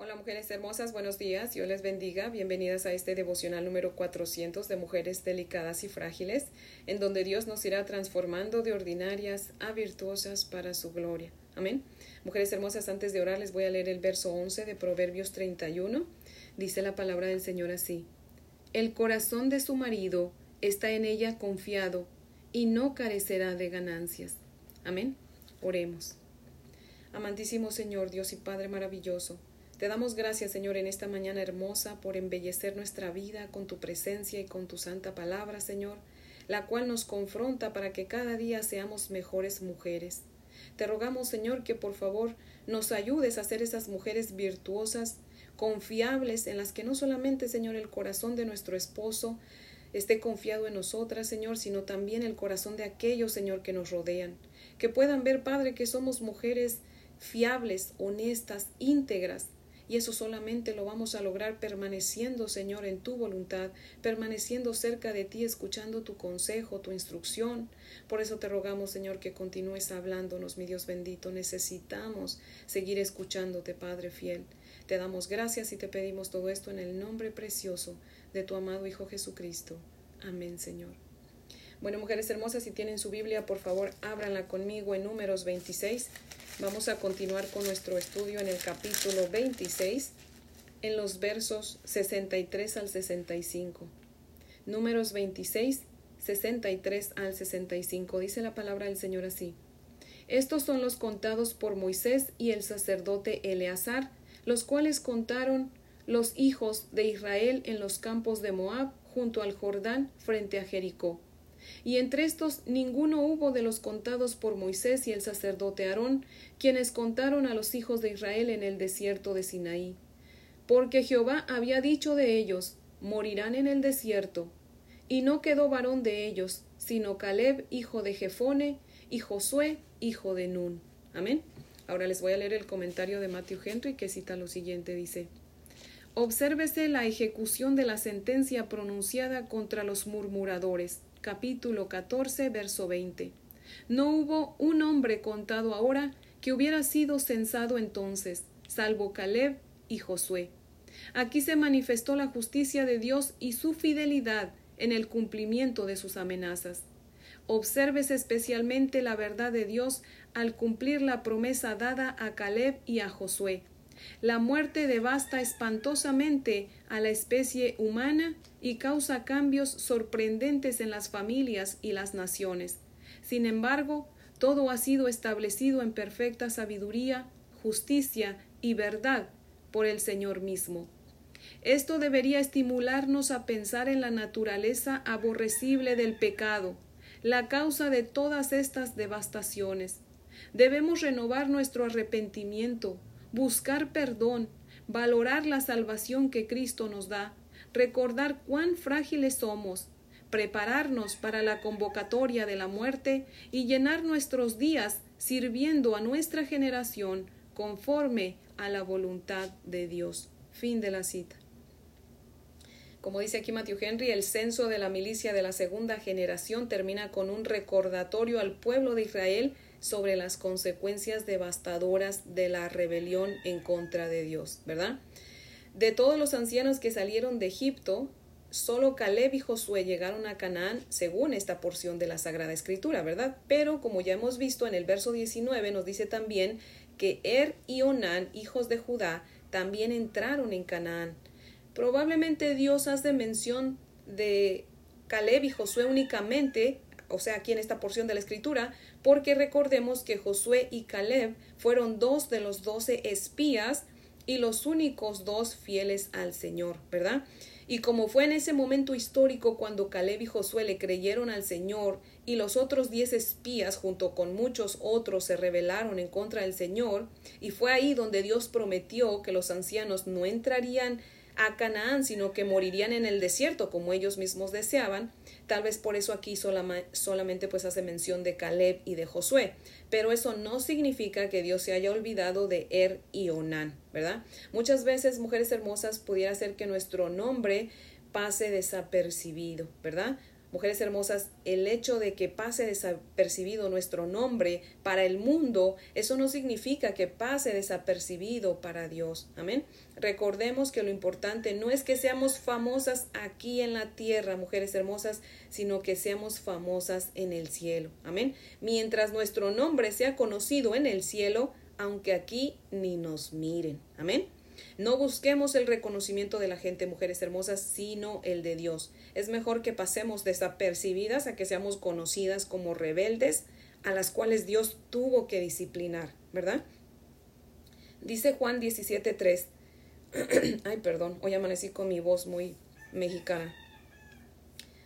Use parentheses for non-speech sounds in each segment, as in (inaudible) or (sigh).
Hola mujeres hermosas, buenos días, Dios les bendiga, bienvenidas a este devocional número 400 de mujeres delicadas y frágiles, en donde Dios nos irá transformando de ordinarias a virtuosas para su gloria. Amén. Mujeres hermosas, antes de orar les voy a leer el verso 11 de Proverbios 31. Dice la palabra del Señor así. El corazón de su marido está en ella confiado y no carecerá de ganancias. Amén. Oremos. Amantísimo Señor, Dios y Padre maravilloso, te damos gracias, Señor, en esta mañana hermosa por embellecer nuestra vida con tu presencia y con tu santa palabra, Señor, la cual nos confronta para que cada día seamos mejores mujeres. Te rogamos, Señor, que por favor nos ayudes a ser esas mujeres virtuosas, confiables, en las que no solamente, Señor, el corazón de nuestro esposo esté confiado en nosotras, Señor, sino también el corazón de aquellos, Señor, que nos rodean. Que puedan ver, Padre, que somos mujeres fiables, honestas, íntegras, y eso solamente lo vamos a lograr permaneciendo, Señor, en tu voluntad, permaneciendo cerca de ti, escuchando tu consejo, tu instrucción. Por eso te rogamos, Señor, que continúes hablándonos, mi Dios bendito. Necesitamos seguir escuchándote, Padre fiel. Te damos gracias y te pedimos todo esto en el nombre precioso de tu amado Hijo Jesucristo. Amén, Señor. Bueno, mujeres hermosas, si tienen su Biblia, por favor, ábranla conmigo en números 26. Vamos a continuar con nuestro estudio en el capítulo 26, en los versos 63 al 65. Números 26, 63 al 65. Dice la palabra del Señor así. Estos son los contados por Moisés y el sacerdote Eleazar, los cuales contaron los hijos de Israel en los campos de Moab junto al Jordán frente a Jericó y entre estos ninguno hubo de los contados por Moisés y el sacerdote Aarón, quienes contaron a los hijos de Israel en el desierto de Sinaí. Porque Jehová había dicho de ellos, morirán en el desierto. Y no quedó varón de ellos, sino Caleb, hijo de Jefone, y Josué, hijo de Nun. Amén. Ahora les voy a leer el comentario de Matthew Henry que cita lo siguiente, dice. Obsérvese la ejecución de la sentencia pronunciada contra los murmuradores capítulo 14, verso 20. No hubo un hombre contado ahora que hubiera sido censado entonces, salvo Caleb y Josué. Aquí se manifestó la justicia de Dios y su fidelidad en el cumplimiento de sus amenazas. Obsérvese especialmente la verdad de Dios al cumplir la promesa dada a Caleb y a Josué. La muerte devasta espantosamente a la especie humana y causa cambios sorprendentes en las familias y las naciones. Sin embargo, todo ha sido establecido en perfecta sabiduría, justicia y verdad por el Señor mismo. Esto debería estimularnos a pensar en la naturaleza aborrecible del pecado, la causa de todas estas devastaciones. Debemos renovar nuestro arrepentimiento, buscar perdón, valorar la salvación que Cristo nos da, recordar cuán frágiles somos, prepararnos para la convocatoria de la muerte y llenar nuestros días sirviendo a nuestra generación conforme a la voluntad de Dios. Fin de la cita. Como dice aquí Matthew Henry, el censo de la milicia de la segunda generación termina con un recordatorio al pueblo de Israel sobre las consecuencias devastadoras de la rebelión en contra de Dios, ¿verdad? De todos los ancianos que salieron de Egipto, solo Caleb y Josué llegaron a Canaán según esta porción de la Sagrada Escritura, ¿verdad? Pero como ya hemos visto en el verso 19 nos dice también que Er y Onán, hijos de Judá, también entraron en Canaán. Probablemente Dios hace mención de Caleb y Josué únicamente o sea, aquí en esta porción de la escritura, porque recordemos que Josué y Caleb fueron dos de los doce espías y los únicos dos fieles al Señor, ¿verdad? Y como fue en ese momento histórico cuando Caleb y Josué le creyeron al Señor y los otros diez espías junto con muchos otros se rebelaron en contra del Señor, y fue ahí donde Dios prometió que los ancianos no entrarían a Canaán, sino que morirían en el desierto como ellos mismos deseaban. Tal vez por eso aquí solamente pues hace mención de Caleb y de Josué. Pero eso no significa que Dios se haya olvidado de Er y Onán, ¿verdad? Muchas veces, mujeres hermosas, pudiera ser que nuestro nombre pase desapercibido, ¿verdad? Mujeres hermosas, el hecho de que pase desapercibido nuestro nombre para el mundo, eso no significa que pase desapercibido para Dios. Amén. Recordemos que lo importante no es que seamos famosas aquí en la tierra, mujeres hermosas, sino que seamos famosas en el cielo. Amén. Mientras nuestro nombre sea conocido en el cielo, aunque aquí ni nos miren. Amén. No busquemos el reconocimiento de la gente, mujeres hermosas, sino el de Dios. Es mejor que pasemos desapercibidas a que seamos conocidas como rebeldes a las cuales Dios tuvo que disciplinar, ¿verdad? Dice Juan 17:3. (clears throat) Ay, perdón, hoy amanecí con mi voz muy mexicana.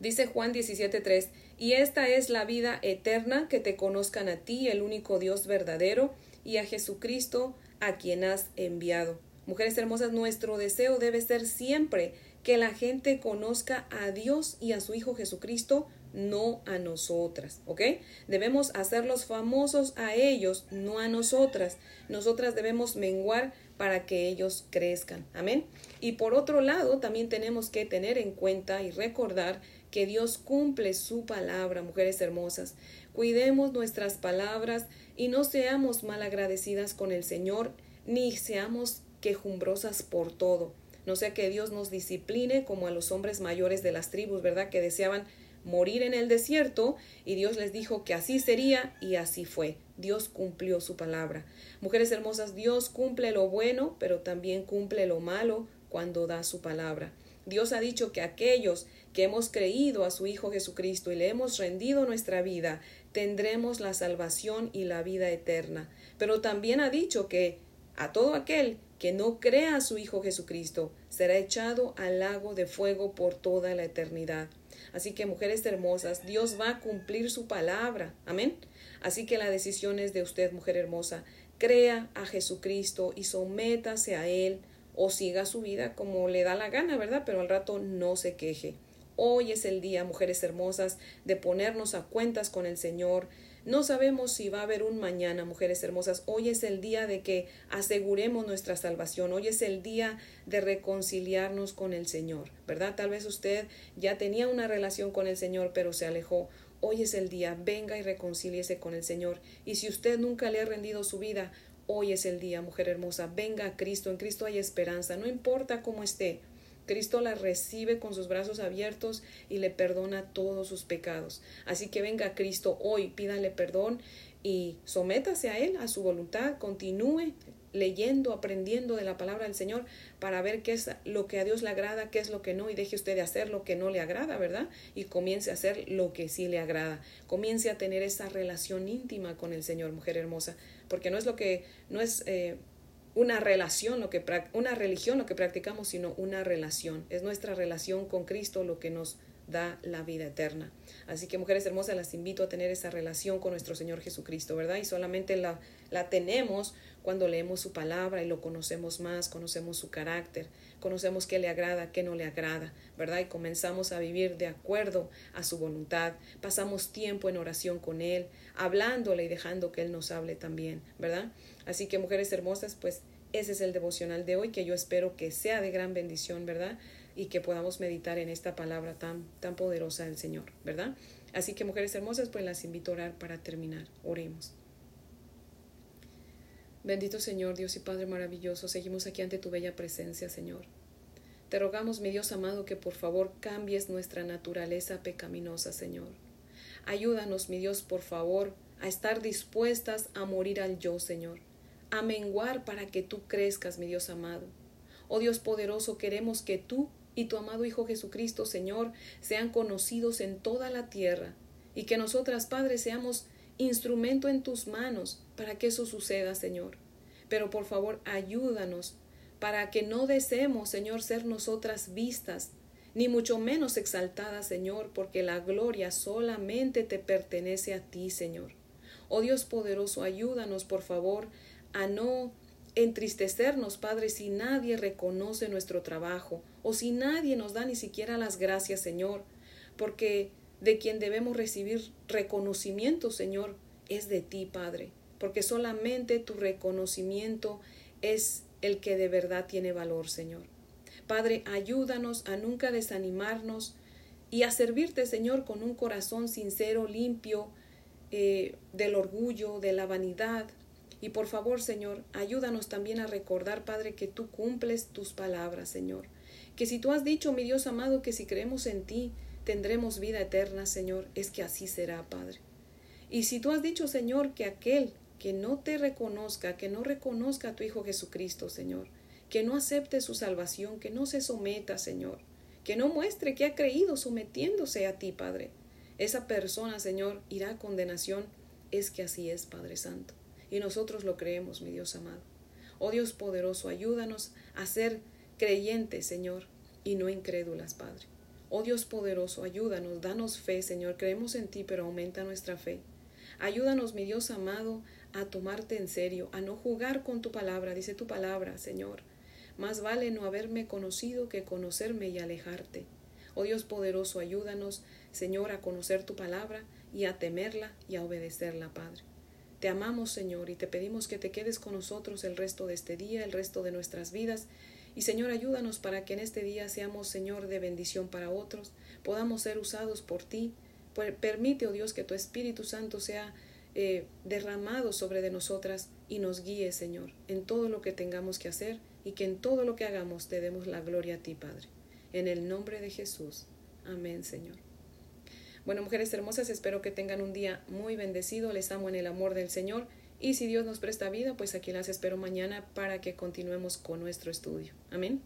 Dice Juan 17:3, y esta es la vida eterna, que te conozcan a ti, el único Dios verdadero, y a Jesucristo, a quien has enviado. Mujeres hermosas, nuestro deseo debe ser siempre que la gente conozca a Dios y a su Hijo Jesucristo, no a nosotras, ¿ok? Debemos hacerlos famosos a ellos, no a nosotras. Nosotras debemos menguar para que ellos crezcan, amén. Y por otro lado, también tenemos que tener en cuenta y recordar que Dios cumple su palabra, mujeres hermosas. Cuidemos nuestras palabras y no seamos malagradecidas con el Señor, ni seamos quejumbrosas por todo. No sea que Dios nos discipline como a los hombres mayores de las tribus, ¿verdad? Que deseaban morir en el desierto y Dios les dijo que así sería y así fue. Dios cumplió su palabra. Mujeres hermosas, Dios cumple lo bueno, pero también cumple lo malo cuando da su palabra. Dios ha dicho que aquellos que hemos creído a su Hijo Jesucristo y le hemos rendido nuestra vida, tendremos la salvación y la vida eterna. Pero también ha dicho que a todo aquel que no crea a su Hijo Jesucristo será echado al lago de fuego por toda la eternidad. Así que, mujeres hermosas, Dios va a cumplir su palabra. Amén. Así que la decisión es de usted, mujer hermosa. Crea a Jesucristo y sométase a Él o siga su vida como le da la gana, ¿verdad? Pero al rato no se queje. Hoy es el día, mujeres hermosas, de ponernos a cuentas con el Señor, no sabemos si va a haber un mañana, mujeres hermosas. Hoy es el día de que aseguremos nuestra salvación. Hoy es el día de reconciliarnos con el Señor, ¿verdad? Tal vez usted ya tenía una relación con el Señor, pero se alejó. Hoy es el día. Venga y reconcíliese con el Señor. Y si usted nunca le ha rendido su vida, hoy es el día, mujer hermosa. Venga a Cristo. En Cristo hay esperanza. No importa cómo esté. Cristo la recibe con sus brazos abiertos y le perdona todos sus pecados. Así que venga Cristo hoy, pídale perdón y sométase a Él, a su voluntad, continúe leyendo, aprendiendo de la palabra del Señor para ver qué es lo que a Dios le agrada, qué es lo que no, y deje usted de hacer lo que no le agrada, ¿verdad? Y comience a hacer lo que sí le agrada. Comience a tener esa relación íntima con el Señor, mujer hermosa, porque no es lo que, no es... Eh, una relación, lo que, una religión lo que practicamos, sino una relación. Es nuestra relación con Cristo lo que nos da la vida eterna. Así que mujeres hermosas, las invito a tener esa relación con nuestro Señor Jesucristo, ¿verdad? Y solamente la, la tenemos cuando leemos su palabra y lo conocemos más, conocemos su carácter, conocemos qué le agrada, qué no le agrada, ¿verdad? Y comenzamos a vivir de acuerdo a su voluntad, pasamos tiempo en oración con Él, hablándole y dejando que Él nos hable también, ¿verdad? Así que mujeres hermosas, pues ese es el devocional de hoy que yo espero que sea de gran bendición, ¿verdad? Y que podamos meditar en esta palabra tan, tan poderosa del Señor, ¿verdad? Así que mujeres hermosas, pues las invito a orar para terminar. Oremos. Bendito Señor, Dios y Padre maravilloso, seguimos aquí ante tu bella presencia, Señor. Te rogamos, mi Dios amado, que por favor cambies nuestra naturaleza pecaminosa, Señor. Ayúdanos, mi Dios, por favor, a estar dispuestas a morir al yo, Señor a menguar para que tú crezcas, mi Dios amado. Oh Dios poderoso, queremos que tú y tu amado Hijo Jesucristo, Señor, sean conocidos en toda la tierra y que nosotras, Padre, seamos instrumento en tus manos para que eso suceda, Señor. Pero por favor, ayúdanos para que no deseemos, Señor, ser nosotras vistas, ni mucho menos exaltadas, Señor, porque la gloria solamente te pertenece a ti, Señor. Oh Dios poderoso, ayúdanos, por favor, a no entristecernos, Padre, si nadie reconoce nuestro trabajo o si nadie nos da ni siquiera las gracias, Señor, porque de quien debemos recibir reconocimiento, Señor, es de ti, Padre, porque solamente tu reconocimiento es el que de verdad tiene valor, Señor. Padre, ayúdanos a nunca desanimarnos y a servirte, Señor, con un corazón sincero, limpio, eh, del orgullo, de la vanidad. Y por favor, Señor, ayúdanos también a recordar, Padre, que tú cumples tus palabras, Señor. Que si tú has dicho, mi Dios amado, que si creemos en ti, tendremos vida eterna, Señor, es que así será, Padre. Y si tú has dicho, Señor, que aquel que no te reconozca, que no reconozca a tu Hijo Jesucristo, Señor, que no acepte su salvación, que no se someta, Señor, que no muestre que ha creído sometiéndose a ti, Padre, esa persona, Señor, irá a condenación. Es que así es, Padre Santo. Y nosotros lo creemos, mi Dios amado. Oh Dios poderoso, ayúdanos a ser creyentes, Señor, y no incrédulas, Padre. Oh Dios poderoso, ayúdanos, danos fe, Señor. Creemos en ti, pero aumenta nuestra fe. Ayúdanos, mi Dios amado, a tomarte en serio, a no jugar con tu palabra, dice tu palabra, Señor. Más vale no haberme conocido que conocerme y alejarte. Oh Dios poderoso, ayúdanos, Señor, a conocer tu palabra y a temerla y a obedecerla, Padre. Te amamos, Señor, y te pedimos que te quedes con nosotros el resto de este día, el resto de nuestras vidas. Y Señor, ayúdanos para que en este día seamos, Señor, de bendición para otros, podamos ser usados por ti. Permite, oh Dios, que tu Espíritu Santo sea eh, derramado sobre de nosotras y nos guíe, Señor, en todo lo que tengamos que hacer y que en todo lo que hagamos te demos la gloria a ti, Padre. En el nombre de Jesús. Amén, Señor. Bueno, mujeres hermosas, espero que tengan un día muy bendecido. Les amo en el amor del Señor. Y si Dios nos presta vida, pues aquí las espero mañana para que continuemos con nuestro estudio. Amén.